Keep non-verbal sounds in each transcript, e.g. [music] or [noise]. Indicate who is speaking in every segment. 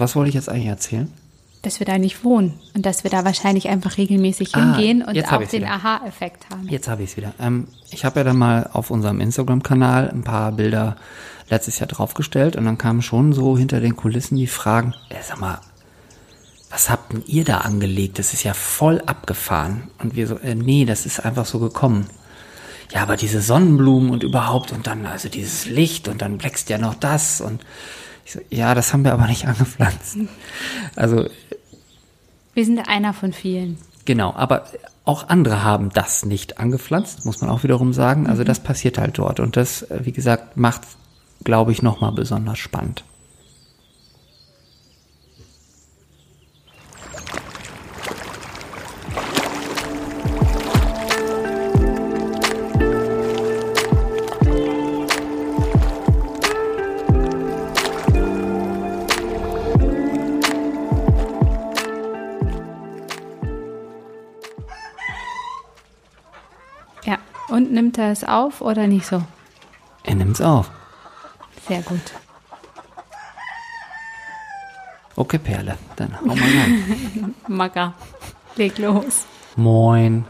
Speaker 1: Was wollte ich jetzt eigentlich erzählen?
Speaker 2: Dass wir da nicht wohnen und dass wir da wahrscheinlich einfach regelmäßig
Speaker 1: Ah,
Speaker 2: hingehen und auch den. Aha-Effekt haben.
Speaker 1: Jetzt habe ich es wieder. Ähm, ich habe ja dann mal auf unserem Instagram-Kanal ein paar Bilder letztes Jahr draufgestellt und dann kamen schon so hinter den Kulissen die Fragen, äh, sag mal, was habt denn ihr da angelegt? Das ist ja voll abgefahren. Und wir so, äh, nee, das ist einfach so gekommen. Ja, aber diese Sonnenblumen und überhaupt und dann also dieses Licht und dann wächst ja noch das und ich so, ja, das haben wir aber nicht [laughs] angepflanzt. Also
Speaker 2: Wir sind einer von vielen.
Speaker 1: Genau, aber auch andere haben das nicht angepflanzt, muss man auch wiederum sagen. Also das passiert halt dort und das, äh, wie gesagt, macht, glaube ich, nochmal besonders spannend.
Speaker 2: Und nimmt er es auf oder nicht so?
Speaker 1: Er nimmt's auf.
Speaker 2: Sehr gut.
Speaker 1: Okay, Perle, dann hau mal rein. [laughs]
Speaker 2: Macker. Leg los.
Speaker 1: Moin.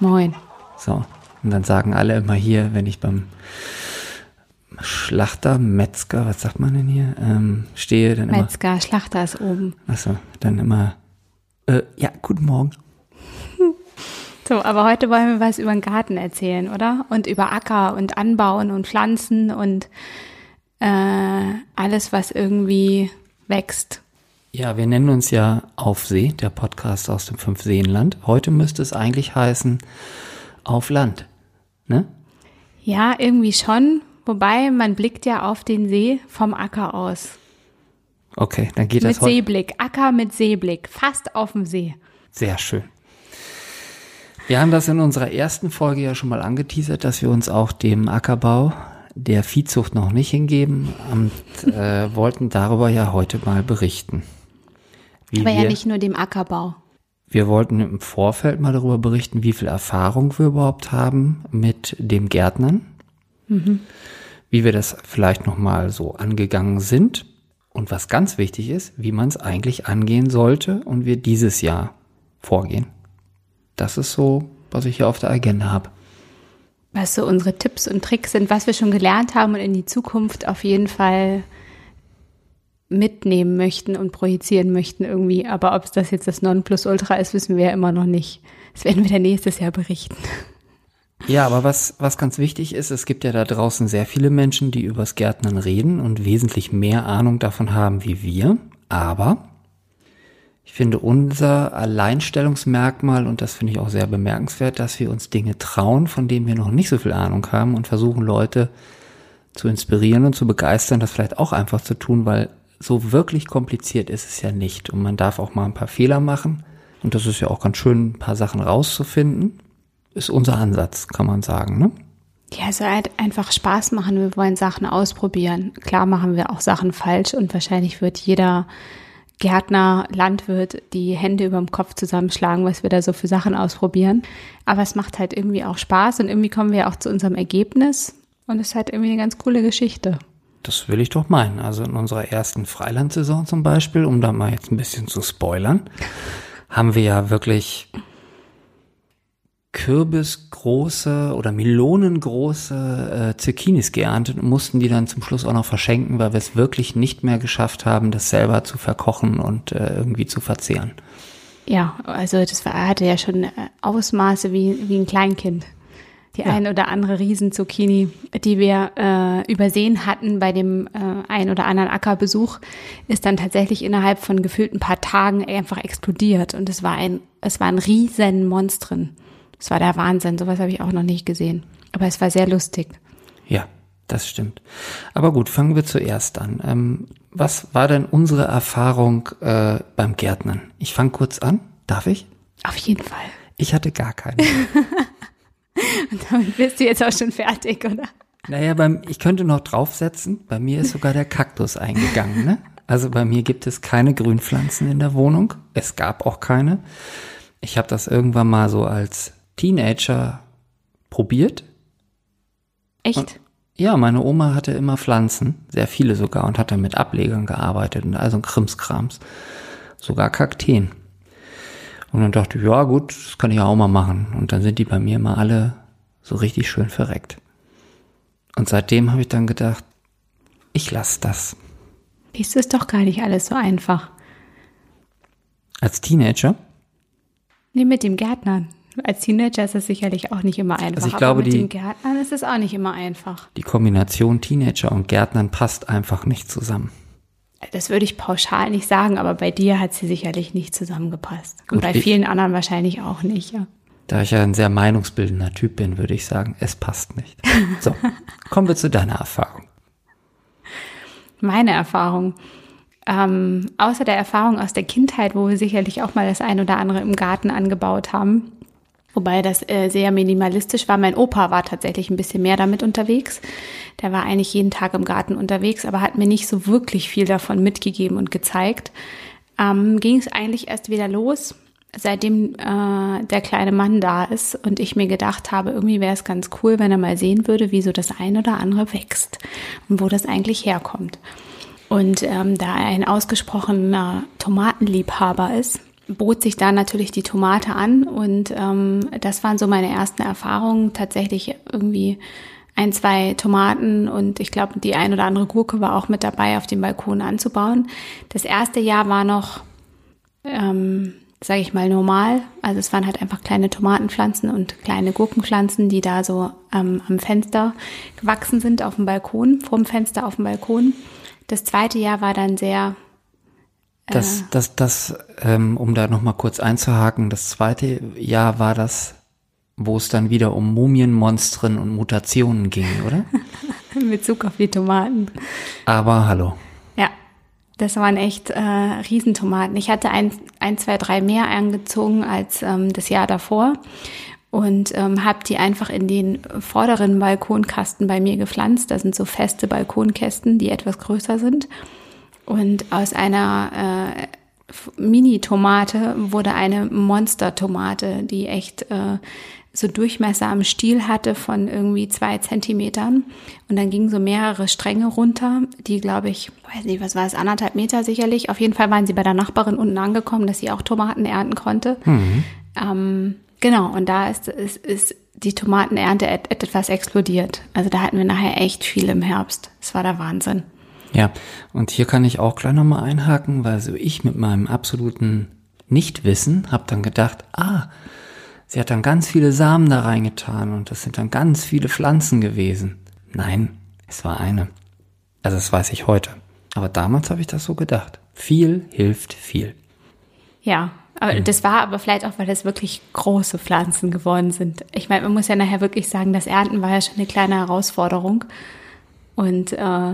Speaker 2: Moin.
Speaker 1: So, und dann sagen alle immer hier, wenn ich beim Schlachter, Metzger, was sagt man denn hier, ähm, stehe, dann immer,
Speaker 2: Metzger, Schlachter ist oben.
Speaker 1: achso, dann immer, äh, ja, guten Morgen. [laughs]
Speaker 2: So, aber heute wollen wir was über den Garten erzählen, oder? Und über Acker und Anbauen und Pflanzen und äh, alles, was irgendwie wächst.
Speaker 1: Ja, wir nennen uns ja Aufsee, der Podcast aus dem Fünfseenland. Heute müsste es eigentlich heißen Auf Land. Ne?
Speaker 2: Ja, irgendwie schon. Wobei man blickt ja auf den See vom Acker aus.
Speaker 1: Okay, dann geht
Speaker 2: Mit
Speaker 1: das heute.
Speaker 2: Seeblick. Acker mit Seeblick. Fast auf dem See.
Speaker 1: Sehr schön. Wir haben das in unserer ersten Folge ja schon mal angeteasert, dass wir uns auch dem Ackerbau der Viehzucht noch nicht hingeben und äh, [laughs] wollten darüber ja heute mal berichten. Wie
Speaker 2: Aber
Speaker 1: wir,
Speaker 2: ja nicht nur dem Ackerbau.
Speaker 1: wir wollten im Vorfeld mal darüber berichten, wie viel Erfahrung wir überhaupt haben mit dem Gärtnern, wie wir das vielleicht noch mal so angegangen sind und was ganz wichtig ist, wie man es eigentlich angehen sollte und wir dieses Jahr vorgehen. Das ist so, was ich hier auf der Agenda habe.
Speaker 2: was so unsere Tipps und Tricks sind, was wir schon gelernt haben und in die Zukunft auf jeden Fall mitnehmen möchten und projizieren möchten irgendwie. Aber ob es das jetzt das Nonplusultra ist, wissen wir ja immer noch nicht. Das werden wir dann nächstes Jahr berichten.
Speaker 1: Ja, aber was, was ganz wichtig ist, es gibt ja da draußen sehr viele Menschen, die übers Gärtnern reden und wesentlich mehr Ahnung davon haben wie wir. Aber ich finde unser Alleinstellungsmerkmal, und das finde ich auch sehr bemerkenswert, dass wir uns Dinge trauen, von denen wir noch nicht so viel Ahnung haben und versuchen Leute zu inspirieren und zu begeistern, das vielleicht auch einfach zu tun, weil so wirklich kompliziert ist es ja nicht. Und man darf auch mal ein paar Fehler machen. Und das ist ja auch ganz schön, ein paar Sachen rauszufinden. Ist unser Ansatz, kann man sagen, ne?
Speaker 2: Ja, es soll halt einfach Spaß machen. Wir wollen Sachen ausprobieren. Klar machen wir auch Sachen falsch und wahrscheinlich wird jeder Gärtner, Landwirt die Hände über dem Kopf zusammenschlagen, was wir da so für Sachen ausprobieren. Aber es macht halt irgendwie auch Spaß und irgendwie kommen wir auch zu unserem Ergebnis und es ist halt irgendwie eine ganz coole Geschichte.
Speaker 1: Das will ich doch meinen. Also in unserer ersten Freilandsaison zum Beispiel, um da mal jetzt ein bisschen zu spoilern, haben wir ja wirklich kürbisgroße oder melonengroße äh, Zucchinis geerntet und mussten die dann zum Schluss auch noch verschenken, weil wir es wirklich nicht mehr geschafft haben, das selber zu verkochen und äh, irgendwie zu verzehren.
Speaker 2: Ja, also das war, hatte ja schon äh, Ausmaße wie, wie ein Kleinkind. Die
Speaker 1: Ja.
Speaker 2: ein oder andere Riesenzucchini, die wir äh, übersehen hatten bei dem äh, ein oder anderen Ackerbesuch, ist dann tatsächlich innerhalb von gefühlt ein paar Tagen einfach explodiert. Und es war ein, es war ein riesen Monstren. Es war der Wahnsinn. Sowas habe ich auch noch nicht gesehen. Aber es war sehr lustig.
Speaker 1: Ja, das stimmt. Aber gut, fangen wir zuerst an. Ähm, was war denn unsere Erfahrung äh, beim Gärtnern? Ich fange kurz an. Darf ich?
Speaker 2: Auf jeden Fall.
Speaker 1: Ich hatte gar keine. [laughs]
Speaker 2: Und damit bist du jetzt auch schon fertig, oder?
Speaker 1: naja, beim, ich könnte noch draufsetzen. Bei mir ist sogar der Kaktus eingegangen. Ne? Also bei mir gibt es keine Grünpflanzen in der Wohnung. Es gab auch keine. Ich habe das irgendwann mal so als Teenager probiert.
Speaker 2: Echt?
Speaker 1: Ja, meine Oma hatte immer Pflanzen, sehr viele sogar, und hat dann mit Ablegern gearbeitet und also Krimskrams. Sogar Kakteen. Und dann dachte ich, ja gut, das kann ich auch mal machen. Und dann sind die bei mir immer alle so richtig schön verreckt. Und seitdem habe ich dann gedacht, ich lasse das.
Speaker 2: Dies ist doch gar nicht alles so einfach.
Speaker 1: Als Teenager?
Speaker 2: Nee, mit dem Gärtnern. Als Teenager ist es sicherlich auch nicht immer einfach.
Speaker 1: Also ich glaube,
Speaker 2: aber mit
Speaker 1: die-
Speaker 2: dem Gärtnern ist es auch nicht immer einfach.
Speaker 1: Die Kombination Teenager und Gärtnern passt einfach nicht zusammen.
Speaker 2: Das würde ich pauschal nicht sagen, aber bei dir hat sie sicherlich nicht zusammengepasst. Und
Speaker 1: Gut,
Speaker 2: bei
Speaker 1: ich-
Speaker 2: vielen anderen wahrscheinlich auch nicht, ja.
Speaker 1: Da ich ja ein sehr meinungsbildender Typ bin, würde ich sagen, es passt nicht. So, [laughs] kommen wir zu deiner Erfahrung.
Speaker 2: Meine Erfahrung. Ähm, außer der Erfahrung aus der Kindheit, wo wir sicherlich auch mal das ein oder andere im Garten angebaut haben, wobei das äh, sehr minimalistisch war. Mein Opa war tatsächlich ein bisschen mehr damit unterwegs. Der war eigentlich jeden Tag im Garten unterwegs, aber hat mir nicht so wirklich viel davon mitgegeben und gezeigt. Ähm, Ging es eigentlich erst wieder los, seitdem äh, der kleine Mann da ist und ich mir gedacht habe, irgendwie wäre es ganz cool, wenn er mal sehen würde, wie so das ein oder andere wächst und wo das eigentlich herkommt. Und ähm, da er ein ausgesprochener Tomatenliebhaber ist, bot sich da natürlich die Tomate an. Und ähm, das waren so meine ersten Erfahrungen. Tatsächlich irgendwie ein, zwei Tomaten und ich glaube, die ein oder andere Gurke war auch mit dabei, auf dem Balkon anzubauen. Das erste Jahr war noch, ähm, sage ich mal, normal. Also es waren halt einfach kleine Tomatenpflanzen und kleine Gurkenpflanzen, die da so ähm, am Fenster gewachsen sind, auf dem Balkon, vorm Fenster auf dem Balkon. Das zweite Jahr war dann sehr,
Speaker 1: Das, das, das, ähm, um da nochmal kurz einzuhaken, das zweite Jahr war das, wo es dann wieder um Mumienmonstren und Mutationen ging, oder? [laughs]
Speaker 2: in Bezug auf die Tomaten.
Speaker 1: Aber hallo.
Speaker 2: Ja, das waren echt äh, Riesentomaten. Ich hatte ein, ein, zwei, drei mehr angezogen als ähm, das Jahr davor und ähm, habe die einfach in den vorderen Balkonkasten bei mir gepflanzt. Das sind so feste Balkonkästen, die etwas größer sind. Und aus einer äh, Mini-Tomate wurde eine Monster-Tomate, die echt äh, so Durchmesser am Stiel hatte von irgendwie zwei Zentimetern. Und dann gingen so mehrere Stränge runter, die, glaube ich, weiß nicht, was war es, anderthalb Meter sicherlich. Auf jeden Fall waren sie bei der Nachbarin unten angekommen, dass sie auch Tomaten ernten konnte. Ähm, genau, und da ist, ist, ist die Tomatenernte et, etwas explodiert. Also da hatten wir nachher echt viel im Herbst. Das war der Wahnsinn.
Speaker 1: Ja, und hier kann ich auch gleich nochmal einhaken, weil so ich mit meinem absoluten Nichtwissen habe dann gedacht, ah, sie hat dann ganz viele Samen da reingetan und das sind dann ganz viele Pflanzen gewesen. Nein, es war eine. Also das weiß ich heute. Aber damals habe ich das so gedacht. Viel hilft viel.
Speaker 2: Ja, aber das war aber vielleicht auch, weil das wirklich große Pflanzen geworden sind. Ich meine, man muss ja nachher wirklich sagen, das Ernten war ja schon eine kleine Herausforderung. Und äh,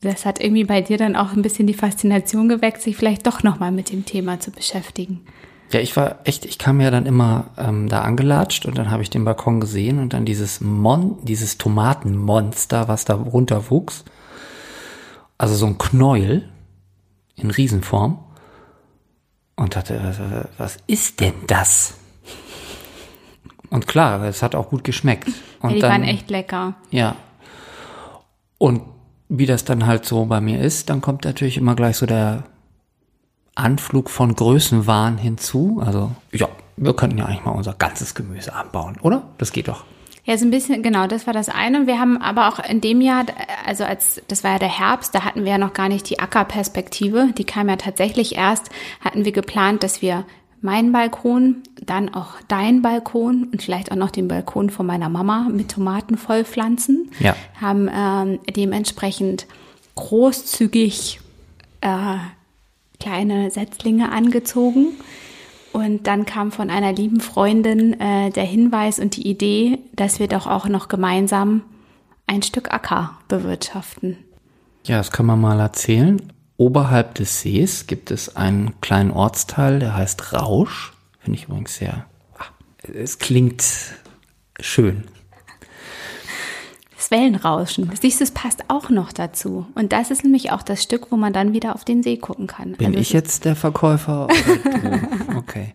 Speaker 2: das hat irgendwie bei dir dann auch ein bisschen die Faszination geweckt, sich vielleicht doch nochmal mit dem Thema zu beschäftigen.
Speaker 1: Ja, ich war echt, ich kam ja dann immer ähm, da angelatscht und dann habe ich den Balkon gesehen und dann dieses Mon, dieses Tomatenmonster, was da runter wuchs. Also so ein Knäuel in Riesenform. Und dachte, was, was ist denn das? Und klar, es hat auch gut geschmeckt. Und
Speaker 2: Ja, die
Speaker 1: dann,
Speaker 2: waren echt lecker.
Speaker 1: Ja. Und wie das dann halt so bei mir ist, dann kommt natürlich immer gleich so der Anflug von Größenwahn hinzu. Also, ja, wir könnten ja eigentlich mal unser ganzes Gemüse anbauen, oder? Das geht doch.
Speaker 2: Ja, so ein bisschen, genau, das war das eine. Wir haben aber auch in dem Jahr, also als, das war ja der Herbst, da hatten wir ja noch gar nicht die Ackerperspektive. Die kam ja tatsächlich erst, hatten wir geplant, dass wir meinen Balkon, dann auch deinen Balkon und vielleicht auch noch den Balkon von meiner Mama mit Tomaten vollpflanzen.
Speaker 1: Ja.
Speaker 2: Haben ähm, dementsprechend großzügig äh, kleine Setzlinge angezogen. Und dann kam von einer lieben Freundin äh, der Hinweis und die Idee, dass wir doch auch noch gemeinsam ein Stück Acker bewirtschaften.
Speaker 1: Ja, das kann man mal erzählen. Oberhalb des Sees gibt es einen kleinen Ortsteil, der heißt Rausch. Finde ich übrigens sehr, ah, es klingt schön.
Speaker 2: Das Wellenrauschen. Siehst du, es passt auch noch dazu. Und das ist nämlich auch das Stück, wo man dann wieder auf den See gucken kann.
Speaker 1: Bin
Speaker 2: Also
Speaker 1: ich jetzt der Verkäufer? [laughs] Okay.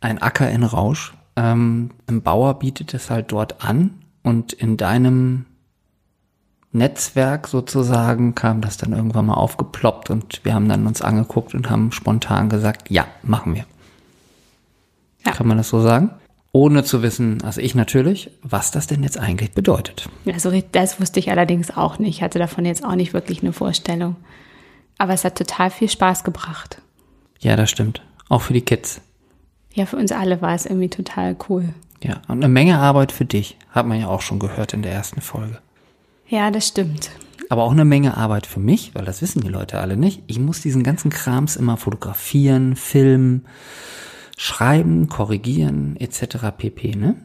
Speaker 1: Ein Acker in Rausch. Ähm, ein Bauer bietet es halt dort an und in deinem Netzwerk sozusagen kam das dann irgendwann mal aufgeploppt und wir haben dann uns angeguckt und haben spontan gesagt, ja, machen wir. Ja. Kann man das so sagen? Ohne zu wissen, also ich natürlich, was das denn jetzt eigentlich bedeutet.
Speaker 2: Also das wusste ich allerdings auch nicht. Ich hatte davon jetzt auch nicht wirklich eine Vorstellung. Aber es hat total viel Spaß gebracht.
Speaker 1: Ja, das stimmt. Auch für die Kids.
Speaker 2: Ja, für uns alle war es irgendwie total cool.
Speaker 1: Ja, und eine Menge Arbeit für dich, hat man ja auch schon gehört in der ersten Folge.
Speaker 2: Ja, das stimmt.
Speaker 1: Aber auch eine Menge Arbeit für mich, weil das wissen die Leute alle nicht. Ich muss diesen ganzen Krams immer fotografieren, filmen, schreiben, korrigieren, etc. pp. Ne?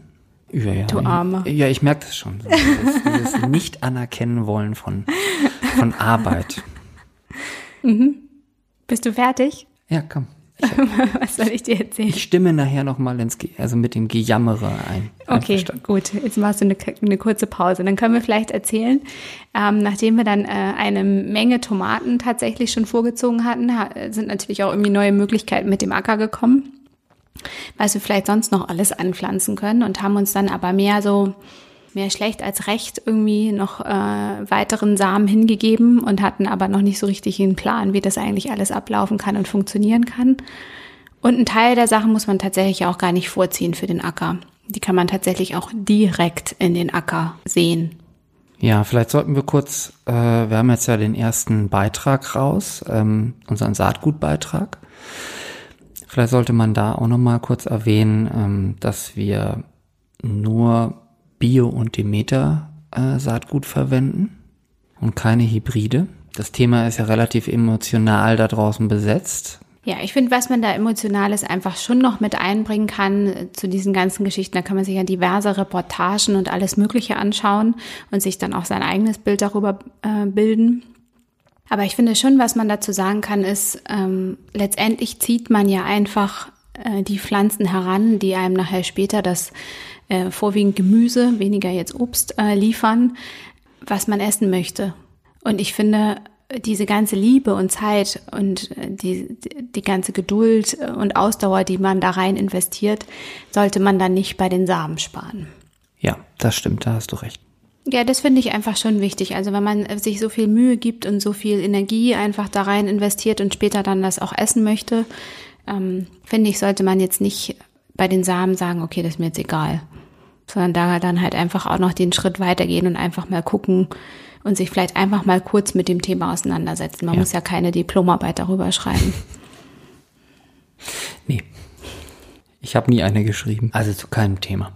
Speaker 2: Ja, ja. Du Arme.
Speaker 1: Ja, ich merke das schon. So, dieses, [laughs] dieses Nicht-Anerkennen wollen von, von Arbeit.
Speaker 2: Mhm. Bist du fertig?
Speaker 1: Ja, komm. [laughs]
Speaker 2: Was soll ich dir erzählen?
Speaker 1: Ich stimme nachher nochmal ins, Ge also mit dem Gejammere ein.
Speaker 2: Okay, gut. Jetzt machst du eine, eine, kurze Pause. Dann können wir vielleicht erzählen, ähm, nachdem wir dann äh, eine Menge Tomaten tatsächlich schon vorgezogen hatten, sind natürlich auch irgendwie neue Möglichkeiten mit dem Acker gekommen, was wir vielleicht sonst noch alles anpflanzen können und haben uns dann aber mehr so mehr schlecht als recht irgendwie noch äh, weiteren Samen hingegeben und hatten aber noch nicht so richtig einen Plan, wie das eigentlich alles ablaufen kann und funktionieren kann. Und ein Teil der Sachen muss man tatsächlich auch gar nicht vorziehen für den Acker. Die kann man tatsächlich auch direkt in den Acker sehen.
Speaker 1: Ja, vielleicht sollten wir kurz, äh, wir haben jetzt ja den ersten Beitrag raus, ähm, unseren Saatgutbeitrag. Vielleicht sollte man da auch nochmal kurz erwähnen, ähm, dass wir nur Bio- und Demeter-Saatgut äh, verwenden und keine Hybride. Das Thema ist ja relativ emotional da draußen besetzt.
Speaker 2: Ja, ich finde, was man da Emotionales einfach schon noch mit einbringen kann äh, zu diesen ganzen Geschichten, da kann man sich ja diverse Reportagen und alles Mögliche anschauen und sich dann auch sein eigenes Bild darüber äh, bilden. Aber ich finde schon, was man dazu sagen kann, ist, ähm, letztendlich zieht man ja einfach äh, die Pflanzen heran, die einem nachher später das äh, vorwiegend Gemüse, weniger jetzt Obst äh, liefern, was man essen möchte. Und ich finde, diese ganze Liebe und Zeit und äh, die, die ganze Geduld und Ausdauer, die man da rein investiert, sollte man dann nicht bei den Samen sparen.
Speaker 1: Ja, das stimmt, da hast du recht.
Speaker 2: Ja, das finde ich einfach schon wichtig. Also wenn man sich so viel Mühe gibt und so viel Energie einfach da rein investiert und später dann das auch essen möchte, ähm, finde ich, sollte man jetzt nicht bei den Samen sagen, okay, das ist mir jetzt egal sondern da dann halt einfach auch noch den Schritt weitergehen und einfach mal gucken und sich vielleicht einfach mal kurz mit dem Thema auseinandersetzen. Man ja. muss ja keine Diplomarbeit darüber schreiben. [laughs]
Speaker 1: Nee. Ich habe nie eine geschrieben, also zu keinem Thema.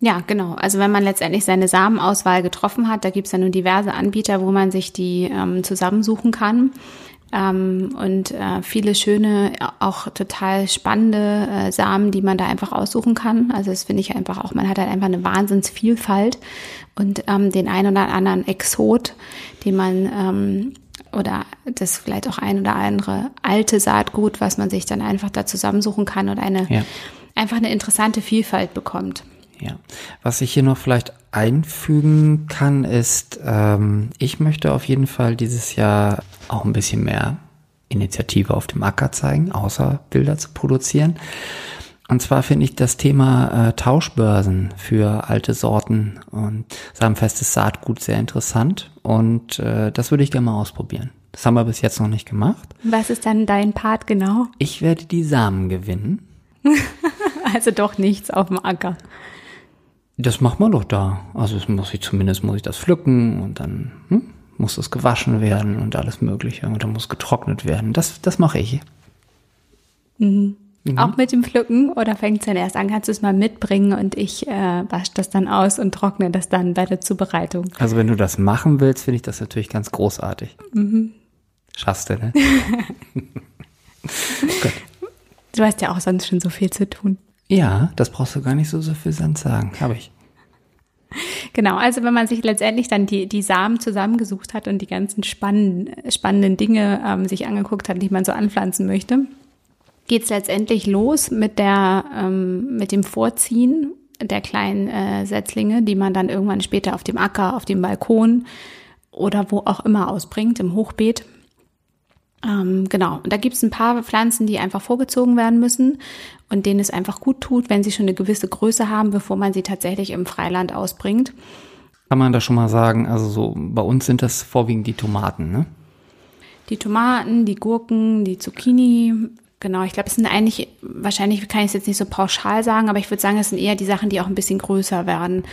Speaker 2: Ja, genau. Also wenn man letztendlich seine Samenauswahl getroffen hat, da gibt es ja nun diverse Anbieter, wo man sich die ähm, zusammensuchen kann. Ähm, und äh, viele schöne, auch total spannende äh, Samen, die man da einfach aussuchen kann. Also das finde ich einfach auch, man hat halt einfach eine Wahnsinnsvielfalt und ähm, den einen oder anderen Exot, den man ähm, oder das vielleicht auch ein oder andere alte Saatgut, was man sich dann einfach da zusammensuchen kann und eine ja. einfach eine interessante Vielfalt bekommt.
Speaker 1: Ja, was ich hier noch vielleicht einfügen kann, ist, ähm, ich möchte auf jeden Fall dieses Jahr auch ein bisschen mehr Initiative auf dem Acker zeigen, außer Bilder zu produzieren. Und zwar finde ich das Thema äh, Tauschbörsen für alte Sorten und samenfestes Saatgut sehr interessant und äh, das würde ich gerne mal ausprobieren. Das haben wir bis jetzt noch nicht gemacht.
Speaker 2: Was ist dann dein Part genau?
Speaker 1: Ich werde die Samen gewinnen. [laughs]
Speaker 2: also doch nichts auf dem Acker.
Speaker 1: Das macht man doch da. Also das muss ich zumindest muss ich das pflücken und dann hm, muss das gewaschen werden und alles Mögliche und dann muss getrocknet werden. Das, das mache ich.
Speaker 2: Mhm. Mhm. Auch mit dem Pflücken oder fängt es dann erst an? Kannst du es mal mitbringen und ich äh, wasche das dann aus und trockne das dann bei der Zubereitung?
Speaker 1: Also wenn du das machen willst, finde ich das natürlich ganz großartig. Mhm. Schaffst du, ne? [laughs]
Speaker 2: du hast ja auch sonst schon so viel zu tun.
Speaker 1: Ja, das brauchst du gar nicht so, viel Sand sagen. Habe ich.
Speaker 2: Genau, also wenn man sich letztendlich dann die, die Samen zusammengesucht hat und die ganzen spannenden, spannenden Dinge ähm, sich angeguckt hat, die man so anpflanzen möchte, geht es letztendlich los mit der ähm, mit dem Vorziehen der kleinen äh, Setzlinge, die man dann irgendwann später auf dem Acker, auf dem Balkon oder wo auch immer ausbringt, im Hochbeet. Ähm, genau, und da gibt es ein paar Pflanzen, die einfach vorgezogen werden müssen und denen es einfach gut tut, wenn sie schon eine gewisse Größe haben, bevor man sie tatsächlich im Freiland ausbringt.
Speaker 1: Kann man da schon mal sagen, also so bei uns sind das vorwiegend die Tomaten, ne?
Speaker 2: Die Tomaten, die Gurken, die Zucchini, Genau, ich glaube, es sind eigentlich, wahrscheinlich kann ich es jetzt nicht so pauschal sagen, aber ich würde sagen, es sind eher die Sachen, die auch ein bisschen größer werden.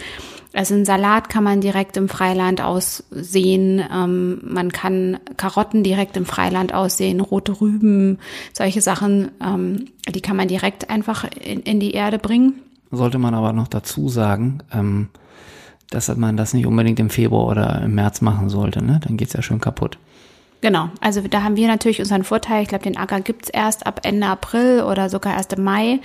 Speaker 2: Also ein Salat kann man direkt im Freiland aussehen, ähm, man kann Karotten direkt im Freiland aussehen, rote Rüben, solche Sachen, ähm, die kann man direkt einfach in, in, die Erde bringen.
Speaker 1: Sollte man aber noch dazu sagen, ähm, dass man das nicht unbedingt im Februar oder im März machen sollte, ne? Dann geht's ja schön kaputt.
Speaker 2: Genau, also da haben wir natürlich unseren Vorteil. Ich glaube, den Acker gibt's erst ab Ende April oder sogar erst im Mai.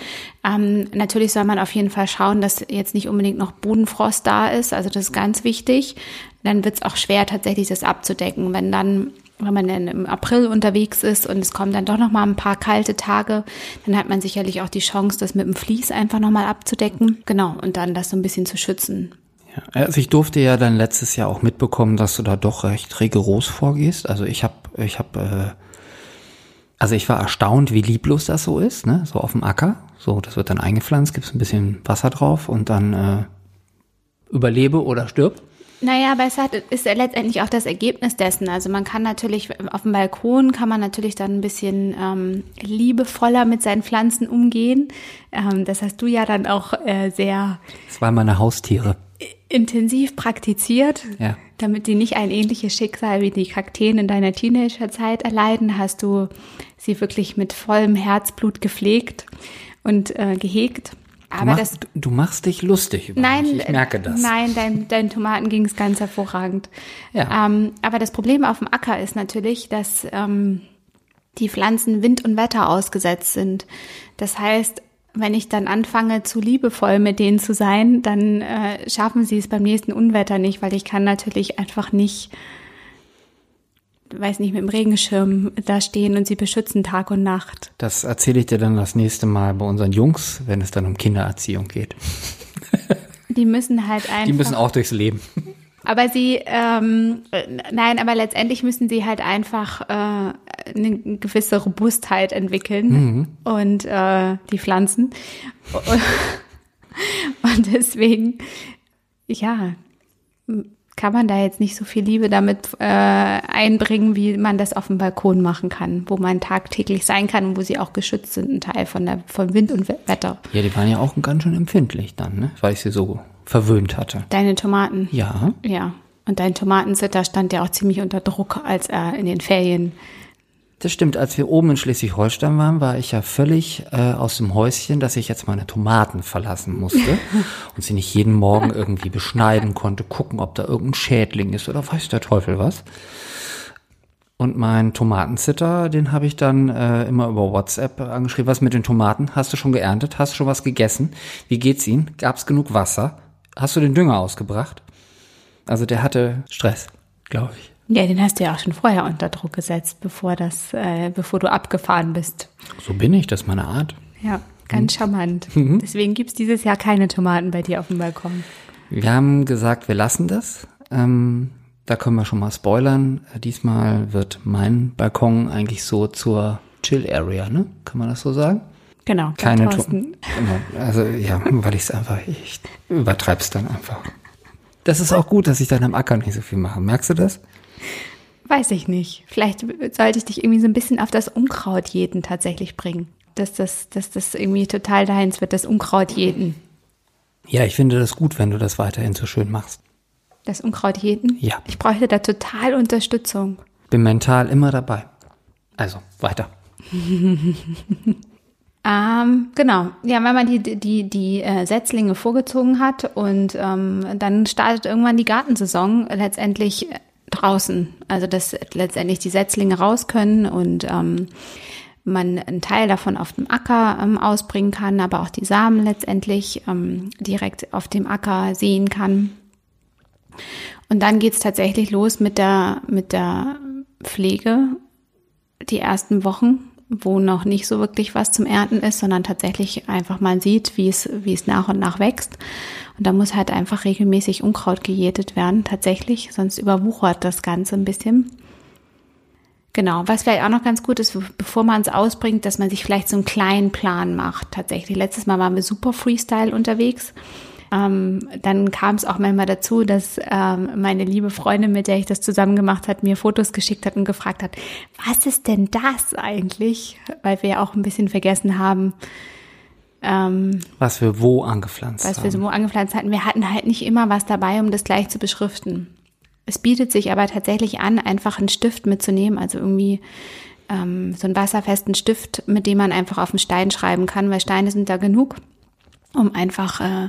Speaker 2: Ähm, natürlich soll man auf jeden Fall schauen, dass jetzt nicht unbedingt noch Bodenfrost da ist. Also das ist ganz wichtig. Dann wird's auch schwer, tatsächlich das abzudecken. Wenn dann wenn man dann im April unterwegs ist und es kommen dann doch noch mal ein paar kalte Tage, dann hat man sicherlich auch die Chance, das mit dem Vlies einfach noch mal abzudecken. Genau, und dann das so ein bisschen zu schützen.
Speaker 1: Ja, also ich durfte ja dann letztes Jahr auch mitbekommen, dass du da doch recht rigoros vorgehst. Also ich habe, ich habe, äh, also ich war erstaunt, wie lieblos das so ist, ne? So auf dem Acker. So, das wird dann eingepflanzt, gibt's ein bisschen Wasser drauf und dann äh, überlebe oder stirb.
Speaker 2: Naja, aber es hat, ist ja letztendlich auch das Ergebnis dessen. Also man kann natürlich, auf dem Balkon kann man natürlich dann ein bisschen ähm, liebevoller mit seinen Pflanzen umgehen. Ähm, das hast du ja dann auch äh, sehr.
Speaker 1: Das waren meine Haustiere
Speaker 2: intensiv praktiziert,
Speaker 1: ja.
Speaker 2: damit die nicht ein ähnliches Schicksal wie die Kakteen in deiner Teenagerzeit erleiden, hast du sie wirklich mit vollem Herzblut gepflegt und äh, gehegt.
Speaker 1: Aber du, machst, das, du machst dich lustig über
Speaker 2: nein,
Speaker 1: mich. Ich merke das.
Speaker 2: Nein, dein, dein Tomaten ging es ganz hervorragend.
Speaker 1: Ja.
Speaker 2: Ähm, aber das Problem auf dem Acker ist natürlich, dass ähm, die Pflanzen Wind und Wetter ausgesetzt sind. Das heißt, wenn ich dann anfange, zu liebevoll mit denen zu sein, dann äh, schaffen sie es beim nächsten Unwetter nicht, weil ich kann natürlich einfach nicht, weiß nicht, mit dem Regenschirm da stehen und sie beschützen Tag und Nacht.
Speaker 1: Das erzähle ich dir dann das nächste Mal bei unseren Jungs, wenn es dann um Kindererziehung geht.
Speaker 2: Die müssen halt einfach.
Speaker 1: Die müssen auch durchs Leben.
Speaker 2: Aber sie, ähm, nein, aber letztendlich müssen sie halt einfach äh, eine gewisse Robustheit entwickeln mhm. und äh, die Pflanzen. [laughs] und deswegen, ja, kann man da jetzt nicht so viel Liebe damit äh, einbringen, wie man das auf dem Balkon machen kann, wo man tagtäglich sein kann und wo sie auch geschützt sind, ein Teil von der, von Wind und Wetter.
Speaker 1: Ja, die waren ja auch ganz schön empfindlich dann, ne? weil ich sie so verwöhnt hatte.
Speaker 2: Deine Tomaten?
Speaker 1: Ja.
Speaker 2: Ja. Und dein Tomatensitter stand ja auch ziemlich unter Druck, als er in den Ferien
Speaker 1: das stimmt, als wir oben in Schleswig-Holstein waren, war ich ja völlig äh, aus dem Häuschen, dass ich jetzt meine Tomaten verlassen musste [laughs] und sie nicht jeden Morgen irgendwie beschneiden konnte, gucken, ob da irgendein Schädling ist oder weiß der Teufel was. Und mein Tomatenzitter, den habe ich dann äh, immer über WhatsApp angeschrieben. Was mit den Tomaten? Hast du schon geerntet? Hast du schon was gegessen? Wie geht's Ihnen? Gab's genug Wasser? Hast du den Dünger ausgebracht? Also der hatte Stress, glaube ich.
Speaker 2: Ja, den hast du ja auch schon vorher unter Druck gesetzt, bevor das, äh, bevor du abgefahren bist.
Speaker 1: So bin ich, das ist meine Art.
Speaker 2: Ja, ganz hm. charmant. Mhm. Deswegen gibt's dieses Jahr keine Tomaten bei dir auf dem Balkon.
Speaker 1: Wir haben gesagt, wir lassen das. Ähm, da können wir schon mal spoilern. Diesmal wird mein Balkon eigentlich so zur Chill-Area, ne? Kann man das so sagen?
Speaker 2: Genau.
Speaker 1: Keine Tomaten. Also ja, weil ich es einfach, ich übertreib's dann einfach. Das ist auch gut, dass ich dann am Acker nicht so viel mache. Merkst du das?
Speaker 2: Weiß ich nicht. Vielleicht sollte ich dich irgendwie so ein bisschen auf das Unkraut jeden tatsächlich bringen. Dass das, dass das irgendwie total deins wird, das Unkraut jeden.
Speaker 1: Ja, ich finde das gut, wenn du das weiterhin so schön machst.
Speaker 2: Das Unkraut jeden?
Speaker 1: Ja.
Speaker 2: Ich bräuchte da total Unterstützung.
Speaker 1: Bin mental immer dabei. Also, weiter. [laughs]
Speaker 2: Ähm, genau, ja, wenn man die, die, die äh, Setzlinge vorgezogen hat und ähm, dann startet irgendwann die Gartensaison letztendlich draußen. Also dass letztendlich die Setzlinge raus können und ähm, man einen Teil davon auf dem Acker ähm, ausbringen kann, aber auch die Samen letztendlich ähm, direkt auf dem Acker sehen kann. Und dann geht's tatsächlich los mit der, mit der Pflege die ersten Wochen, wo noch nicht so wirklich was zum Ernten ist, sondern tatsächlich einfach man sieht, wie es, wie es nach und nach wächst. Und da muss halt einfach regelmäßig Unkraut gejätet werden, tatsächlich, sonst überwuchert das Ganze ein bisschen. Genau, was vielleicht auch noch ganz gut ist, bevor man es ausbringt, dass man sich vielleicht so einen kleinen Plan macht. Tatsächlich, letztes Mal waren wir super Freestyle unterwegs. Ähm, dann kam es auch manchmal dazu, dass ähm, meine liebe Freundin, mit der ich das zusammen gemacht hat, mir Fotos geschickt hat und gefragt hat, was ist denn das eigentlich? Weil wir ja auch ein bisschen vergessen haben,
Speaker 1: ähm, was wir wo angepflanzt
Speaker 2: was haben. Was wir wo angepflanzt hatten. Wir hatten halt nicht immer was dabei, um das gleich zu beschriften. Es bietet sich aber tatsächlich an, einfach einen Stift mitzunehmen, also irgendwie ähm, so einen wasserfesten Stift, mit dem man einfach auf den Stein schreiben kann, weil Steine sind da genug, um einfach äh,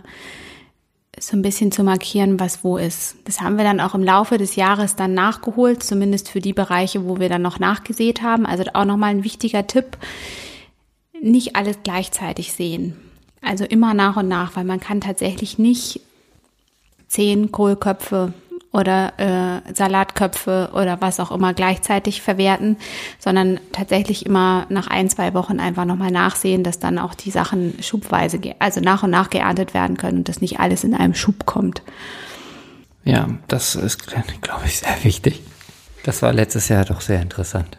Speaker 2: so ein bisschen zu markieren, was wo ist. Das haben wir dann auch im Laufe des Jahres dann nachgeholt, zumindest für die Bereiche, wo wir dann noch nachgesät haben. Also auch nochmal ein wichtiger Tipp, nicht alles gleichzeitig sehen. Also immer nach und nach, weil man kann tatsächlich nicht zehn Kohlköpfe oder äh, Salatköpfe oder was auch immer gleichzeitig verwerten, sondern tatsächlich immer nach ein, zwei Wochen einfach nochmal nachsehen, dass dann auch die Sachen schubweise, also nach und nach geerntet werden können und dass nicht alles in einem Schub kommt.
Speaker 1: Ja, das ist, glaube ich, sehr wichtig. Das war letztes Jahr doch sehr interessant.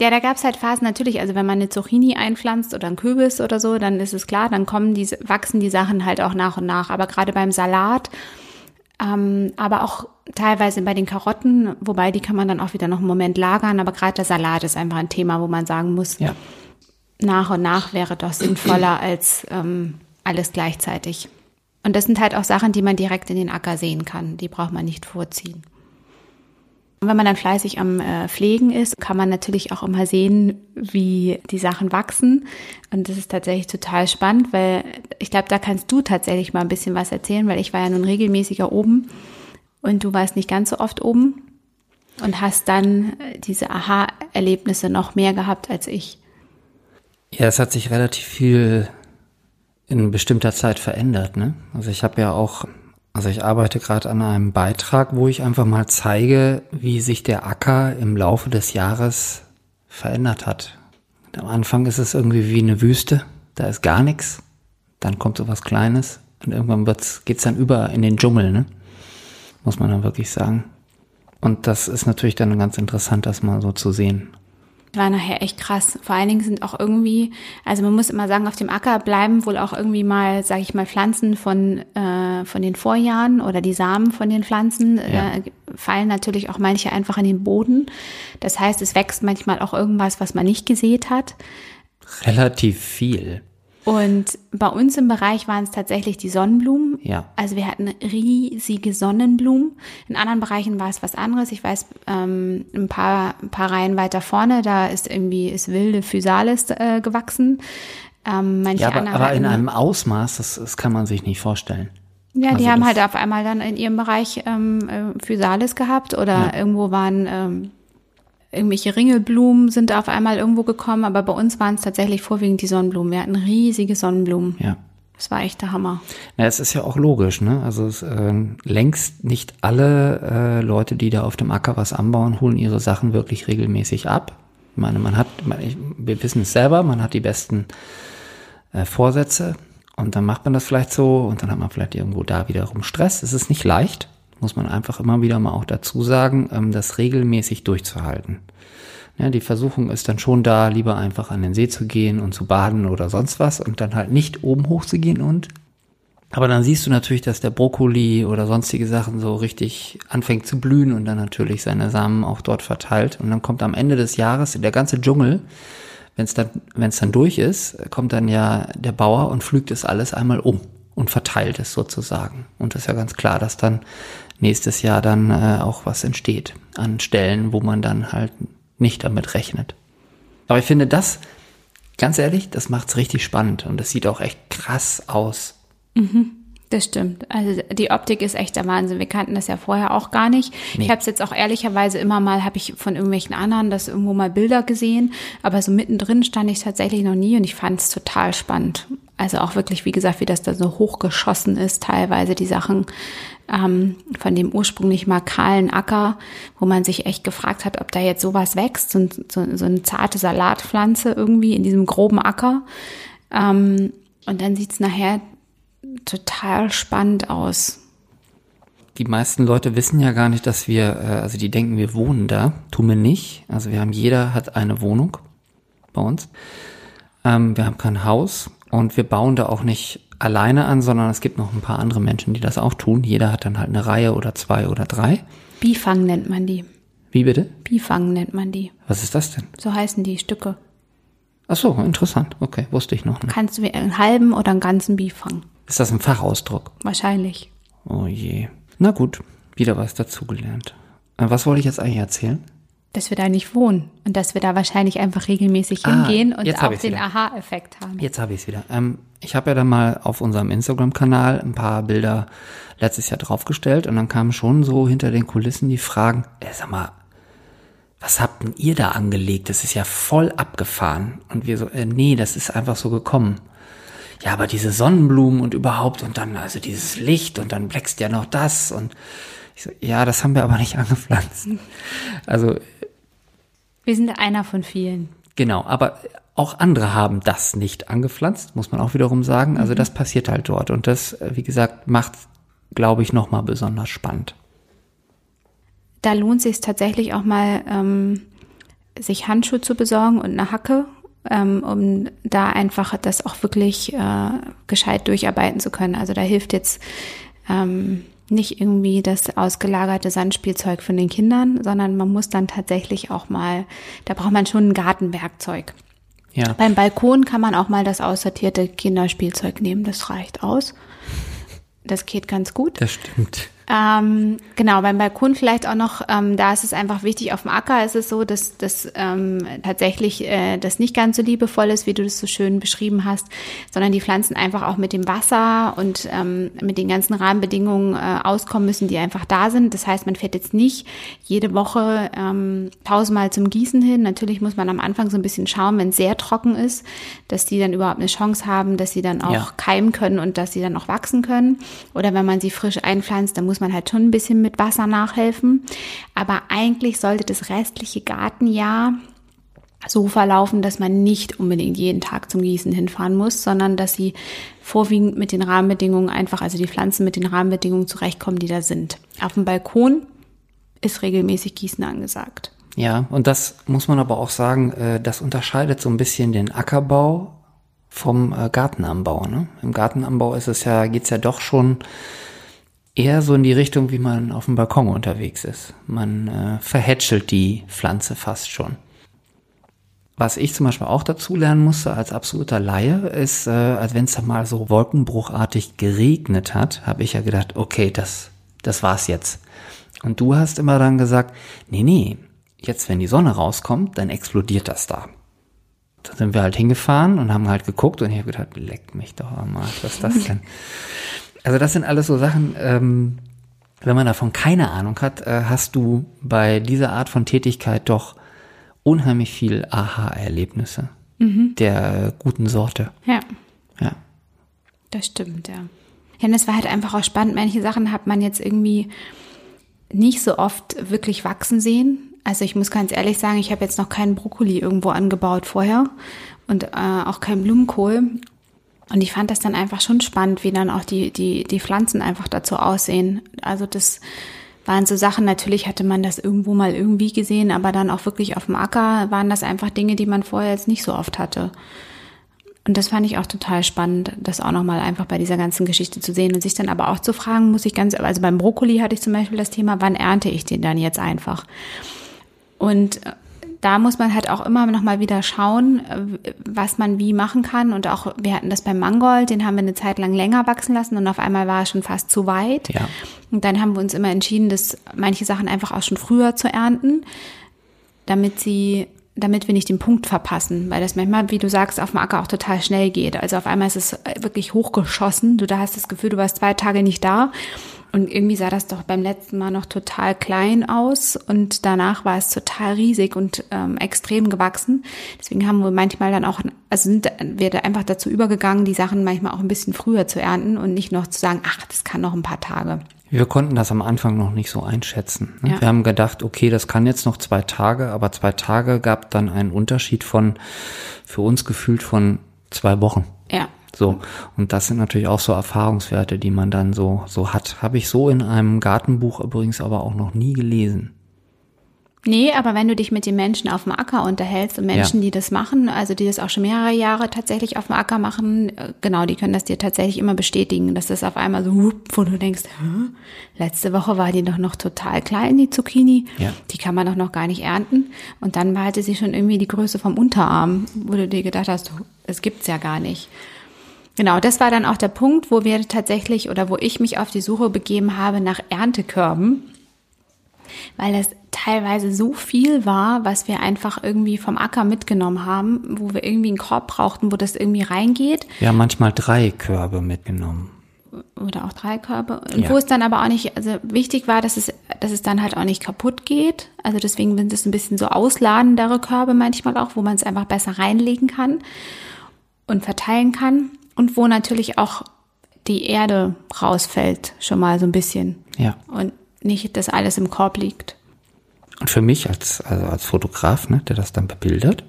Speaker 2: Ja, da gab es halt Phasen natürlich, also wenn man eine Zucchini einpflanzt oder einen Kürbis oder so, dann ist es klar, dann kommen die, wachsen die Sachen halt auch nach und nach. Aber gerade beim Salat ähm, aber auch teilweise bei den Karotten, wobei die kann man dann auch wieder noch einen Moment lagern. Aber gerade der Salat ist einfach ein Thema, wo man sagen muss, ja. nach und nach wäre doch sinnvoller als ähm, alles gleichzeitig. Und das sind halt auch Sachen, die man direkt in den Acker sehen kann. Die braucht man nicht vorziehen. Und wenn man dann fleißig am äh, Pflegen ist, kann man natürlich auch immer sehen, wie die Sachen wachsen. Und das ist tatsächlich total spannend, weil ich glaube, da kannst du tatsächlich mal ein bisschen was erzählen, weil ich war ja nun regelmäßiger oben und du warst nicht ganz so oft oben und hast dann äh, diese Aha-Erlebnisse noch mehr gehabt als ich.
Speaker 1: Ja, es hat sich relativ viel in bestimmter Zeit verändert. Ne? Also ich habe ja auch also ich arbeite gerade an einem Beitrag, wo ich einfach mal zeige, wie sich der Acker im Laufe des Jahres verändert hat. Am Anfang ist es irgendwie wie eine Wüste, da ist gar nichts, dann kommt so was Kleines und irgendwann geht es dann über in den Dschungel, ne? muss man dann wirklich sagen. Und das ist natürlich dann ganz interessant, das mal so zu sehen
Speaker 2: war nachher echt krass. Vor allen Dingen sind auch irgendwie, also man muss immer sagen, auf dem Acker bleiben wohl auch irgendwie mal, sage ich mal, Pflanzen von, äh, von den Vorjahren oder die Samen von den Pflanzen ja. äh, fallen natürlich auch manche einfach in den Boden. Das heißt, es wächst manchmal auch irgendwas, was man nicht gesät hat.
Speaker 1: Relativ viel.
Speaker 2: Und bei uns im Bereich waren es tatsächlich die Sonnenblumen.
Speaker 1: Ja.
Speaker 2: Also wir hatten riesige Sonnenblumen. In anderen Bereichen war es was anderes. Ich weiß, ähm, ein paar, ein paar Reihen weiter vorne, da ist irgendwie ist wilde Physalis äh, gewachsen.
Speaker 1: Ähm, manche ja, aber, aber in einem Ausmaß, das, das kann man sich nicht vorstellen.
Speaker 2: Ja, die also haben halt auf einmal dann in ihrem Bereich ähm, äh, Physalis gehabt oder ja. irgendwo waren ähm, irgendwelche Ringelblumen sind auf einmal irgendwo gekommen, aber bei uns waren es tatsächlich vorwiegend die Sonnenblumen. Wir hatten riesige Sonnenblumen.
Speaker 1: Ja.
Speaker 2: Das war echt der Hammer.
Speaker 1: Na, es ist ja auch logisch, ne? Also es, äh, längst nicht alle äh, Leute, die da auf dem Acker was anbauen, holen ihre Sachen wirklich regelmäßig ab. Ich meine, man hat, man, ich, wir wissen es selber, man hat die besten äh, Vorsätze und dann macht man das vielleicht so und dann hat man vielleicht irgendwo da wiederum Stress. Es ist nicht leicht, muss man einfach immer wieder mal auch dazu sagen, ähm, das regelmäßig durchzuhalten. Ja, die Versuchung ist dann schon da, lieber einfach an den See zu gehen und zu baden oder sonst was und dann halt nicht oben hoch zu gehen und aber dann siehst du natürlich, dass der Brokkoli oder sonstige Sachen so richtig anfängt zu blühen und dann natürlich seine Samen auch dort verteilt. Und dann kommt am Ende des Jahres der ganze Dschungel, wenn es dann, wenn es dann durch ist, kommt dann ja der Bauer und pflügt es alles einmal um und verteilt es sozusagen. Und das ist ja ganz klar, dass dann nächstes Jahr dann äh, auch was entsteht an Stellen, wo man dann halt nicht damit rechnet. Aber ich finde das, ganz ehrlich, das macht's richtig spannend und das sieht auch echt krass aus.
Speaker 2: Mhm. Das stimmt. Also die Optik ist echt der Wahnsinn. Wir kannten das ja vorher auch gar nicht. Nee. Ich habe es jetzt auch ehrlicherweise immer mal, habe ich von irgendwelchen anderen das irgendwo mal Bilder gesehen, aber so mittendrin stand ich tatsächlich noch nie und ich fand es total spannend. Also auch wirklich, wie gesagt, wie das da so hochgeschossen ist, teilweise die Sachen ähm, von dem ursprünglich mal kahlen Acker, wo man sich echt gefragt hat, ob da jetzt sowas wächst, so, so, so eine zarte Salatpflanze irgendwie in diesem groben Acker. Ähm, und dann sieht's nachher total spannend aus.
Speaker 1: Die meisten Leute wissen ja gar nicht, dass wir, äh, also die denken, wir wohnen da. Tun wir nicht. Also wir haben, jeder hat eine Wohnung bei uns. Ähm, wir haben kein Haus und wir bauen da auch nicht alleine an, sondern es gibt noch ein paar andere Menschen, die das auch tun. Jeder hat dann halt eine Reihe oder zwei oder drei.
Speaker 2: Bifang nennt man die.
Speaker 1: Wie bitte?
Speaker 2: Bifang nennt man die.
Speaker 1: Was ist das denn?
Speaker 2: So heißen die Stücke.
Speaker 1: Ach so, interessant. Okay, wusste ich noch nicht.
Speaker 2: Kannst du einen halben oder einen ganzen Bifang?
Speaker 1: Ist das ein Fachausdruck?
Speaker 2: Wahrscheinlich.
Speaker 1: Oh je. Na gut, wieder was dazugelernt. Äh, Was wollte ich jetzt eigentlich erzählen?
Speaker 2: Dass wir da nicht wohnen und dass wir da wahrscheinlich einfach regelmäßig
Speaker 1: Ah,
Speaker 2: hingehen und
Speaker 1: jetzt hab
Speaker 2: auch den. Aha-Effekt haben.
Speaker 1: Jetzt habe ich es wieder. Ähm, ich habe ja dann mal auf unserem Instagram-Kanal ein paar Bilder letztes Jahr draufgestellt und dann kamen schon so hinter den Kulissen die Fragen, äh, sag mal, was habt denn ihr da angelegt? Das ist ja voll abgefahren. Und wir so, äh, nee, das ist einfach so gekommen. Ja, aber diese Sonnenblumen und überhaupt und dann also dieses Licht und dann wächst ja noch das und ich so, ja, das haben wir aber nicht [laughs] angepflanzt. Also
Speaker 2: Wir sind einer von vielen.
Speaker 1: Genau, aber auch andere haben das nicht angepflanzt, muss man auch wiederum sagen. Also das passiert halt dort und das, äh, wie gesagt, macht, glaube ich, nochmal besonders spannend.
Speaker 2: Da lohnt sich tatsächlich auch mal, ähm, sich Handschuhe zu besorgen und eine Hacke, ähm, um da einfach das auch wirklich äh, gescheit durcharbeiten zu können. Also da hilft jetzt ähm, nicht irgendwie das ausgelagerte Sandspielzeug von den Kindern, sondern man muss dann tatsächlich auch mal, da braucht man schon ein Gartenwerkzeug.
Speaker 1: Ja,
Speaker 2: Beim Balkon kann man auch mal das aussortierte Kinderspielzeug nehmen, das reicht aus. Das geht ganz gut.
Speaker 1: das stimmt.
Speaker 2: Ähm, genau, beim Balkon vielleicht auch noch, ähm, da ist es einfach wichtig, auf dem Acker ist es so, dass dass ähm, tatsächlich äh, das nicht ganz so liebevoll ist, wie du das so schön beschrieben hast, sondern die Pflanzen einfach auch mit dem Wasser und ähm, mit den ganzen Rahmenbedingungen äh, auskommen müssen, die einfach da sind. Das heißt, man fährt jetzt nicht jede Woche ähm, tausendmal zum Gießen hin. Natürlich muss man am Anfang so ein bisschen schauen, wenn es sehr trocken ist, dass die dann überhaupt eine Chance haben, dass sie dann auch
Speaker 1: Ja.
Speaker 2: keimen können und dass sie dann auch wachsen können. Oder wenn man sie frisch einpflanzt, dann muss man halt schon ein bisschen mit Wasser nachhelfen. Aber eigentlich sollte das restliche Gartenjahr so verlaufen, dass man nicht unbedingt jeden Tag zum Gießen hinfahren muss, sondern dass sie vorwiegend mit den Rahmenbedingungen einfach, also die Pflanzen mit den Rahmenbedingungen zurechtkommen, die da sind. Auf dem Balkon ist regelmäßig Gießen angesagt.
Speaker 1: Ja, und das muss man aber auch sagen, äh, das unterscheidet so ein bisschen den Ackerbau vom äh, Gartenanbau. Ne? Im Gartenanbau ist es ja, geht's ja doch schon eher so in die Richtung, wie man auf dem Balkon unterwegs ist. Man äh, verhätschelt die Pflanze fast schon. Was ich zum Beispiel auch dazu lernen musste als absoluter Laie, ist, äh, als wenn es dann mal so wolkenbruchartig geregnet hat, habe ich ja gedacht, okay, das, das war's jetzt. Und du hast immer dann gesagt, nee, nee, jetzt wenn die Sonne rauskommt, dann explodiert das da. Da sind wir halt hingefahren und haben halt geguckt und ich habe gedacht, leck mich doch Arsch, was ist das [laughs] denn? Also das sind alles so Sachen, ähm, wenn man davon keine Ahnung hat, äh, hast du bei dieser Art von Tätigkeit doch unheimlich viel Aha-Erlebnisse der guten Sorte.
Speaker 2: Ja.
Speaker 1: Ja.
Speaker 2: Das stimmt, ja. Ja, und es war halt einfach auch spannend. Manche Sachen hat man jetzt irgendwie nicht so oft wirklich wachsen sehen. Also ich muss ganz ehrlich sagen, ich habe jetzt noch keinen Brokkoli irgendwo angebaut vorher und äh, auch keinen Blumenkohl. Und ich fand das dann einfach schon spannend, wie dann auch die, die, die Pflanzen einfach dazu aussehen. Also das waren so Sachen, natürlich hatte man das irgendwo mal irgendwie gesehen, aber dann auch wirklich auf dem Acker waren das einfach Dinge, die man vorher jetzt nicht so oft hatte. Und das fand ich auch total spannend, das auch nochmal einfach bei dieser ganzen Geschichte zu sehen und sich dann aber auch zu fragen, muss ich ganz, also beim Brokkoli hatte ich zum Beispiel das Thema, wann ernte ich den dann jetzt einfach? Und da muss man halt auch immer noch mal wieder schauen, äh, was man wie machen kann. Und auch, wir hatten das beim Mangold, den haben wir eine Zeit lang länger wachsen lassen und auf einmal war er schon fast zu weit.
Speaker 1: Ja.
Speaker 2: Und dann haben wir uns immer entschieden, dass manche Sachen einfach auch schon früher zu ernten, damit sie, damit wir nicht den Punkt verpassen, weil das manchmal, wie du sagst, auf dem Acker auch total schnell geht. Also auf einmal ist es wirklich hochgeschossen. Du da hast das Gefühl, du warst zwei Tage nicht da. Und irgendwie sah das doch beim letzten Mal noch total klein aus und danach war es total riesig und ähm, extrem gewachsen. Deswegen haben wir manchmal dann auch, also sind wir da einfach dazu übergegangen, die Sachen manchmal auch ein bisschen früher zu ernten und nicht noch zu sagen, ach, das kann noch ein paar Tage.
Speaker 1: Wir konnten das am Anfang noch nicht so einschätzen. ne?
Speaker 2: Ja.
Speaker 1: Wir haben gedacht, okay, das kann jetzt noch zwei Tage, aber zwei Tage gab dann einen Unterschied von, für uns gefühlt von zwei Wochen.
Speaker 2: Ja.
Speaker 1: So. Und das sind natürlich auch so Erfahrungswerte, die man dann so, so hat. Habe ich so in einem Gartenbuch übrigens aber auch noch nie gelesen.
Speaker 2: Nee, aber wenn du dich mit den Menschen auf dem Acker unterhältst und Menschen,
Speaker 1: Ja.
Speaker 2: die das machen, also die das auch schon mehrere Jahre tatsächlich auf dem Acker machen, äh, genau, die können das dir tatsächlich immer bestätigen, dass das auf einmal so, wo du denkst, Hä? letzte Woche war die doch noch total klein, die Zucchini.
Speaker 1: Ja.
Speaker 2: Die kann man doch noch gar nicht ernten. Und dann hatte sie schon irgendwie die Größe vom Unterarm, wo du dir gedacht hast, es gibt's ja gar nicht. Genau, das war dann auch der Punkt, wo wir tatsächlich oder wo ich mich auf die Suche begeben habe nach Erntekörben, weil das teilweise so viel war, was wir einfach irgendwie vom Acker mitgenommen haben, wo wir irgendwie einen Korb brauchten, wo das irgendwie reingeht
Speaker 1: Wir haben manchmal drei Körbe mitgenommen.
Speaker 2: oder auch drei Körbe. Und
Speaker 1: Ja.
Speaker 2: wo es dann aber auch nicht, also wichtig war, dass es, dass es dann halt auch nicht kaputt geht. Also deswegen sind es ein bisschen so ausladendere Körbe manchmal auch, wo man es einfach besser reinlegen kann und verteilen kann. Und wo natürlich auch die Erde rausfällt, schon mal so ein bisschen.
Speaker 1: Ja.
Speaker 2: Und nicht, dass alles im Korb liegt.
Speaker 1: Und für mich als, also als Fotograf, ne, der das dann bebildert,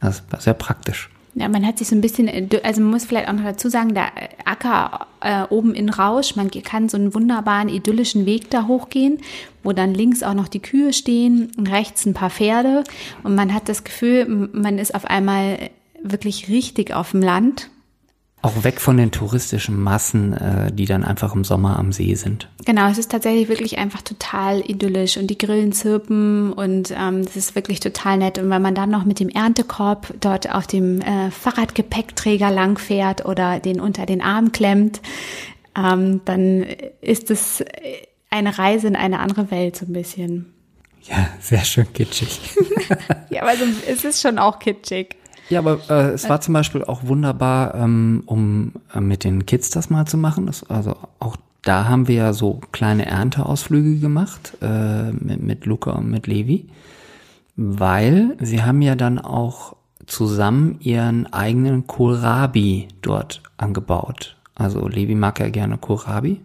Speaker 1: das war sehr praktisch.
Speaker 2: Ja, man hat sich so ein bisschen, also man muss vielleicht auch noch dazu sagen, der Acker äh, oben in Rausch, man kann so einen wunderbaren idyllischen Weg da hochgehen, wo dann links auch noch die Kühe stehen und rechts ein paar Pferde und man hat das Gefühl, man ist auf einmal wirklich richtig auf dem Land.
Speaker 1: Auch weg von den touristischen Massen, äh, die dann einfach im Sommer am See sind.
Speaker 2: Genau, es ist tatsächlich wirklich einfach total idyllisch und die Grillen zirpen und ähm, das ist wirklich total nett. Und wenn man dann noch mit dem Erntekorb dort auf dem äh, Fahrradgepäckträger langfährt oder den unter den Arm klemmt, ähm, dann ist es eine Reise in eine andere Welt so ein bisschen.
Speaker 1: Ja, sehr schön kitschig. [laughs]
Speaker 2: Ja, aber so, es ist schon auch kitschig.
Speaker 1: Ja, aber äh, es war zum Beispiel auch wunderbar, ähm, um äh, mit den Kids das mal zu machen. Das, also auch da haben wir ja so kleine Ernteausflüge gemacht äh, mit, mit Luca und mit Levi, weil sie haben ja dann auch zusammen ihren eigenen Kohlrabi dort angebaut. Also Levi mag ja gerne Kohlrabi.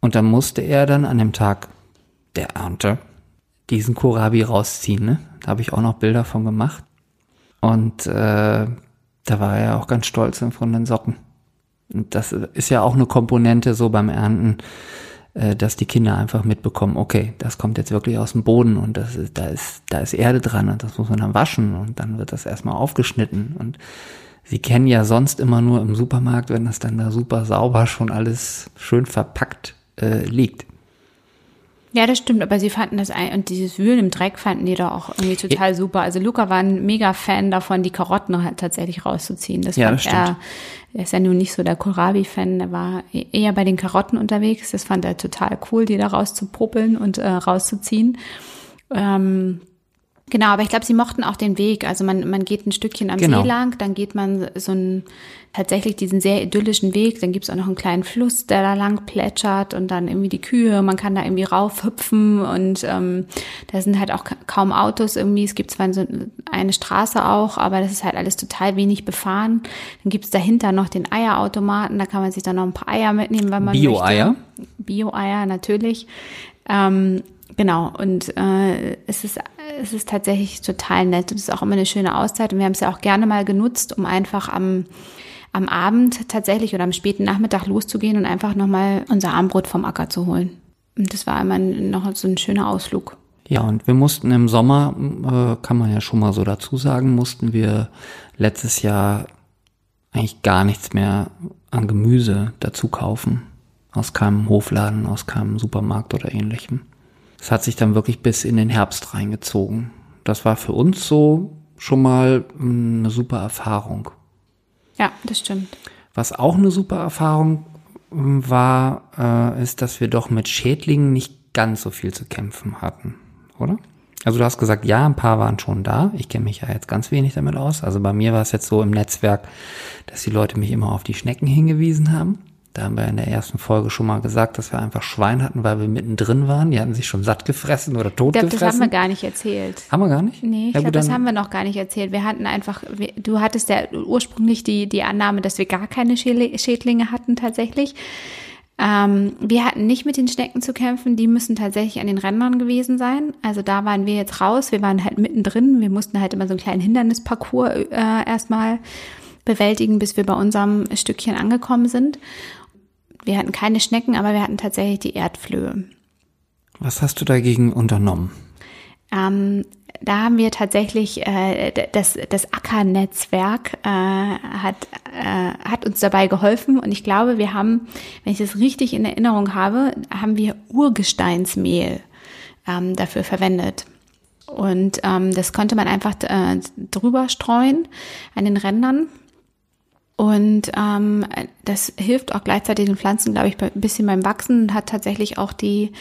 Speaker 1: Und dann musste er dann an dem Tag der Ernte diesen Kohlrabi rausziehen. Ne? Da habe ich auch noch Bilder von gemacht. Und äh, da war er auch ganz stolz von den Socken. Und das ist ja auch eine Komponente so beim Ernten, äh, dass die Kinder einfach mitbekommen, okay, das kommt jetzt wirklich aus dem Boden und das ist, da ist, da ist Erde dran und das muss man dann waschen und dann wird das erstmal aufgeschnitten und sie kennen ja sonst immer nur im Supermarkt, wenn das dann da super sauber schon alles schön verpackt äh, liegt.
Speaker 2: Ja, das stimmt, aber sie fanden das ein, und dieses Wühlen im Dreck fanden die da auch irgendwie total super. Also Luca war ein mega Fan davon, die Karotten halt tatsächlich rauszuziehen. Das
Speaker 1: Ja, das stimmt.
Speaker 2: er, er ist ja nun nicht so der Kohlrabi-Fan, der war e- eher bei den Karotten unterwegs. Das fand er total cool, die da rauszupopeln und äh, rauszuziehen. Ähm, Genau, aber ich glaube, sie mochten auch den Weg. Also man, man geht ein Stückchen am
Speaker 1: Genau.
Speaker 2: See lang, dann geht man so einen tatsächlich diesen sehr idyllischen Weg, dann gibt's auch noch einen kleinen Fluss, der da lang plätschert und dann irgendwie die Kühe, man kann da irgendwie raufhüpfen und ähm, da sind halt auch ka- kaum Autos irgendwie. Es gibt zwar so eine Straße auch, aber das ist halt alles total wenig befahren. Dann gibt's dahinter noch den Eierautomaten, da kann man sich dann noch ein paar Eier mitnehmen, wenn man
Speaker 1: Bio-Eier?
Speaker 2: Bio-Eier natürlich. Ähm, genau, und äh, es, ist, es ist tatsächlich total nett und es ist auch immer eine schöne Auszeit und wir haben es ja auch gerne mal genutzt, um einfach am, am Abend tatsächlich oder am späten Nachmittag loszugehen und einfach nochmal unser Abendbrot vom Acker zu holen. Und das war immer noch so ein schöner Ausflug.
Speaker 1: Ja, und wir mussten im Sommer, äh, kann man ja schon mal so dazu sagen, mussten wir letztes Jahr eigentlich gar nichts mehr an Gemüse dazu kaufen. Aus keinem Hofladen, aus keinem Supermarkt oder ähnlichem. Es hat sich dann wirklich bis in den Herbst reingezogen. Das war für uns so schon mal mm, eine super Erfahrung.
Speaker 2: Ja, das stimmt.
Speaker 1: Was auch eine super Erfahrung mm, war, äh, ist, dass wir doch mit Schädlingen nicht ganz so viel zu kämpfen hatten, oder? Also du hast gesagt, ja, ein paar waren schon da. Ich kenne mich ja jetzt ganz wenig damit aus. Also bei mir war es jetzt so im Netzwerk, dass die Leute mich immer auf die Schnecken hingewiesen haben. Da haben wir in der ersten Folge schon mal gesagt, dass wir einfach Schwein hatten, weil wir mittendrin waren. Die hatten sich schon satt gefressen oder tot
Speaker 2: Ich glaube, das haben
Speaker 1: gefressen.
Speaker 2: wir gar nicht erzählt.
Speaker 1: haben wir gar nicht?
Speaker 2: Nee, ich
Speaker 1: ja,
Speaker 2: glaube, das haben wir noch gar nicht erzählt. Wir hatten einfach, du hattest ja ursprünglich die, die Annahme, dass wir gar keine Schädli- Schädlinge hatten tatsächlich. Ähm, wir hatten nicht mit den Schnecken zu kämpfen, die müssen tatsächlich an den Rändern gewesen sein. Also da waren wir jetzt raus, wir waren halt mittendrin, wir mussten halt immer so einen kleinen Hindernisparcours äh, erstmal bewältigen, bis wir bei unserem Stückchen angekommen sind. Wir hatten keine Schnecken, aber wir hatten tatsächlich die Erdflöhe.
Speaker 1: Was hast du dagegen unternommen?
Speaker 2: Ähm, da haben wir tatsächlich äh, das, das Acker-Netzwerk äh, hat, äh, hat uns dabei geholfen und ich glaube, wir haben, wenn ich das richtig in Erinnerung habe, haben wir Urgesteinsmehl ähm, dafür verwendet. Und ähm, das konnte man einfach äh, drüber streuen an den Rändern. Und ähm, das hilft auch gleichzeitig den Pflanzen, glaube ich, ein bisschen beim Wachsen und hat tatsächlich auch die,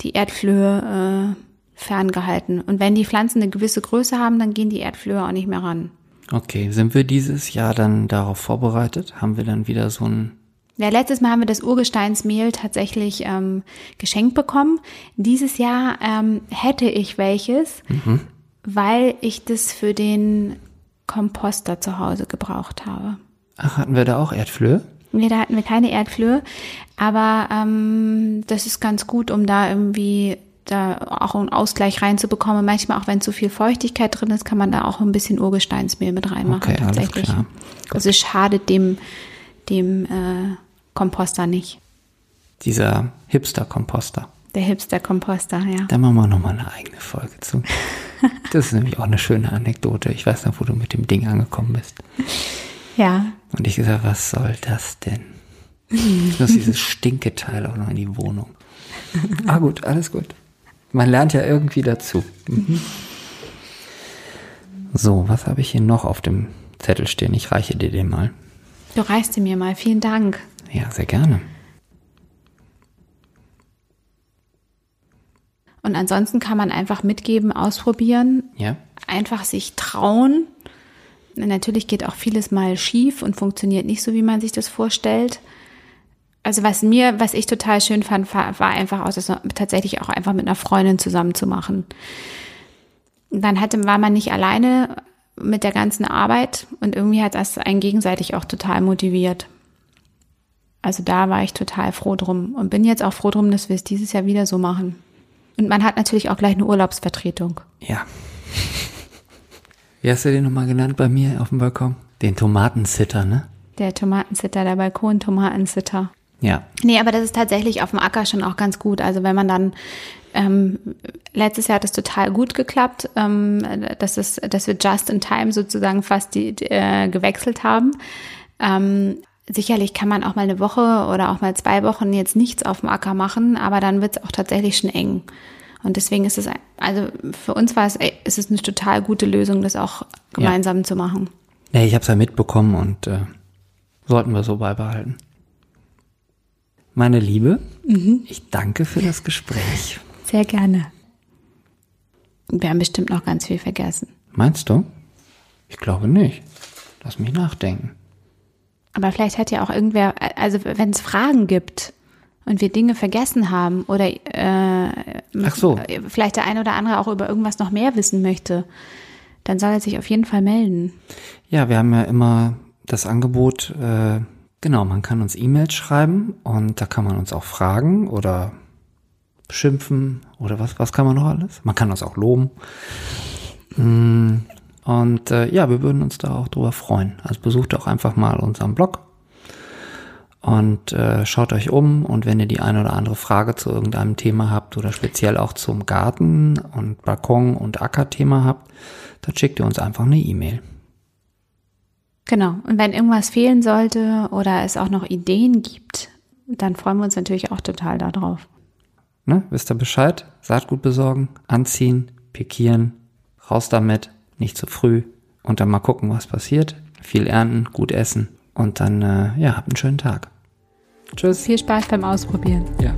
Speaker 2: die Erdflöhe äh, ferngehalten. Und wenn die Pflanzen eine gewisse Größe haben, dann gehen die Erdflöhe auch nicht mehr ran.
Speaker 1: Okay, sind wir dieses Jahr dann darauf vorbereitet? Haben wir dann wieder so ein
Speaker 2: ja, letztes Mal haben wir das Urgesteinsmehl tatsächlich ähm, geschenkt bekommen. Dieses Jahr ähm, hätte ich welches, mhm. weil ich das für den Komposter zu Hause gebraucht habe.
Speaker 1: Ach, hatten wir da auch Erdflöhe?
Speaker 2: Nee, da hatten wir keine Erdflöhe. Aber ähm, das ist ganz gut, um da irgendwie da auch einen Ausgleich reinzubekommen. Manchmal auch wenn zu viel Feuchtigkeit drin ist, kann man da auch ein bisschen Urgesteinsmehl mit reinmachen.
Speaker 1: Okay, tatsächlich. Alles klar.
Speaker 2: Also es schadet dem dem äh, Komposter nicht.
Speaker 1: Dieser Hipster-Komposter.
Speaker 2: Der Hipster-Komposter, ja.
Speaker 1: Da machen wir nochmal eine eigene Folge zu. [laughs] Das ist nämlich auch eine schöne Anekdote. Ich weiß noch, wo du mit dem Ding angekommen bist.
Speaker 2: Ja.
Speaker 1: Und ich gesagt, was soll das denn? Ich muss dieses Stinketeil auch noch in die Wohnung. [laughs] Ah gut, alles gut. Man lernt ja irgendwie dazu. Mhm. So, was habe ich hier noch auf dem Zettel stehen? Ich reiche dir den mal.
Speaker 2: Du reichst ihn mir mal. Vielen Dank.
Speaker 1: Ja, sehr gerne.
Speaker 2: Und ansonsten kann man einfach mitgeben, ausprobieren.
Speaker 1: Ja.
Speaker 2: Einfach sich trauen. Natürlich geht auch vieles mal schief und funktioniert nicht so, wie man sich das vorstellt. Also was mir, was ich total schön fand, war, war einfach auch, das tatsächlich auch einfach mit einer Freundin zusammen zu machen. Dann hatte, war man nicht alleine mit der ganzen Arbeit und irgendwie hat das einen gegenseitig auch total motiviert. Also da war ich total froh drum und bin jetzt auch froh drum, dass wir es dieses Jahr wieder so machen. Und man hat natürlich auch gleich eine Urlaubsvertretung.
Speaker 1: Ja. Wie hast du den nochmal genannt bei mir auf dem Balkon? Den Tomatensitter, ne?
Speaker 2: Der Tomatensitter, der Balkon-Tomatensitter.
Speaker 1: Ja.
Speaker 2: Nee, aber das ist tatsächlich auf dem Acker schon auch ganz gut. Also wenn man dann ähm, letztes Jahr hat es total gut geklappt, ähm, dass, es, dass wir just in time sozusagen fast die, die äh, gewechselt haben. Ähm, sicherlich kann man auch mal eine Woche oder auch mal zwei Wochen jetzt nichts auf dem Acker machen, aber dann wird es auch tatsächlich schon eng. Und deswegen ist es, also für uns war es, ist es eine total gute Lösung, das auch gemeinsam ja. zu machen.
Speaker 1: Nee, ich habe es ja mitbekommen und äh, sollten wir so beibehalten. Meine Liebe, mhm. ich danke für das Gespräch.
Speaker 2: Sehr gerne. Wir haben bestimmt noch ganz viel vergessen.
Speaker 1: Meinst du? Ich glaube nicht. Lass mich nachdenken.
Speaker 2: Aber vielleicht hat ja auch irgendwer, also wenn es Fragen gibt und wir Dinge vergessen haben oder äh,
Speaker 1: Ach so.
Speaker 2: vielleicht der eine oder andere auch über irgendwas noch mehr wissen möchte, dann soll er sich auf jeden Fall melden.
Speaker 1: Ja, wir haben ja immer das Angebot, äh, genau, man kann uns E-Mails schreiben und da kann man uns auch fragen oder schimpfen oder was, was kann man noch alles? Man kann uns auch loben. Mm, und äh, ja, wir würden uns da auch drüber freuen. Also besucht auch einfach mal unseren Blog und äh, schaut euch um. Und wenn ihr die eine oder andere Frage zu irgendeinem Thema habt oder speziell auch zum Garten und Balkon und Ackerthema habt, dann schickt ihr uns einfach eine E-Mail.
Speaker 2: Genau. Und wenn irgendwas fehlen sollte oder es auch noch Ideen gibt, dann freuen wir uns natürlich auch total darauf.
Speaker 1: Ne? Wisst ihr Bescheid? Saatgut besorgen, anziehen, pikieren, raus damit nicht zu früh und dann mal gucken, was passiert. Viel ernten, gut essen und dann, äh, ja, habt einen schönen Tag.
Speaker 2: Tschüss. Viel Spaß beim Ausprobieren.
Speaker 1: Ja.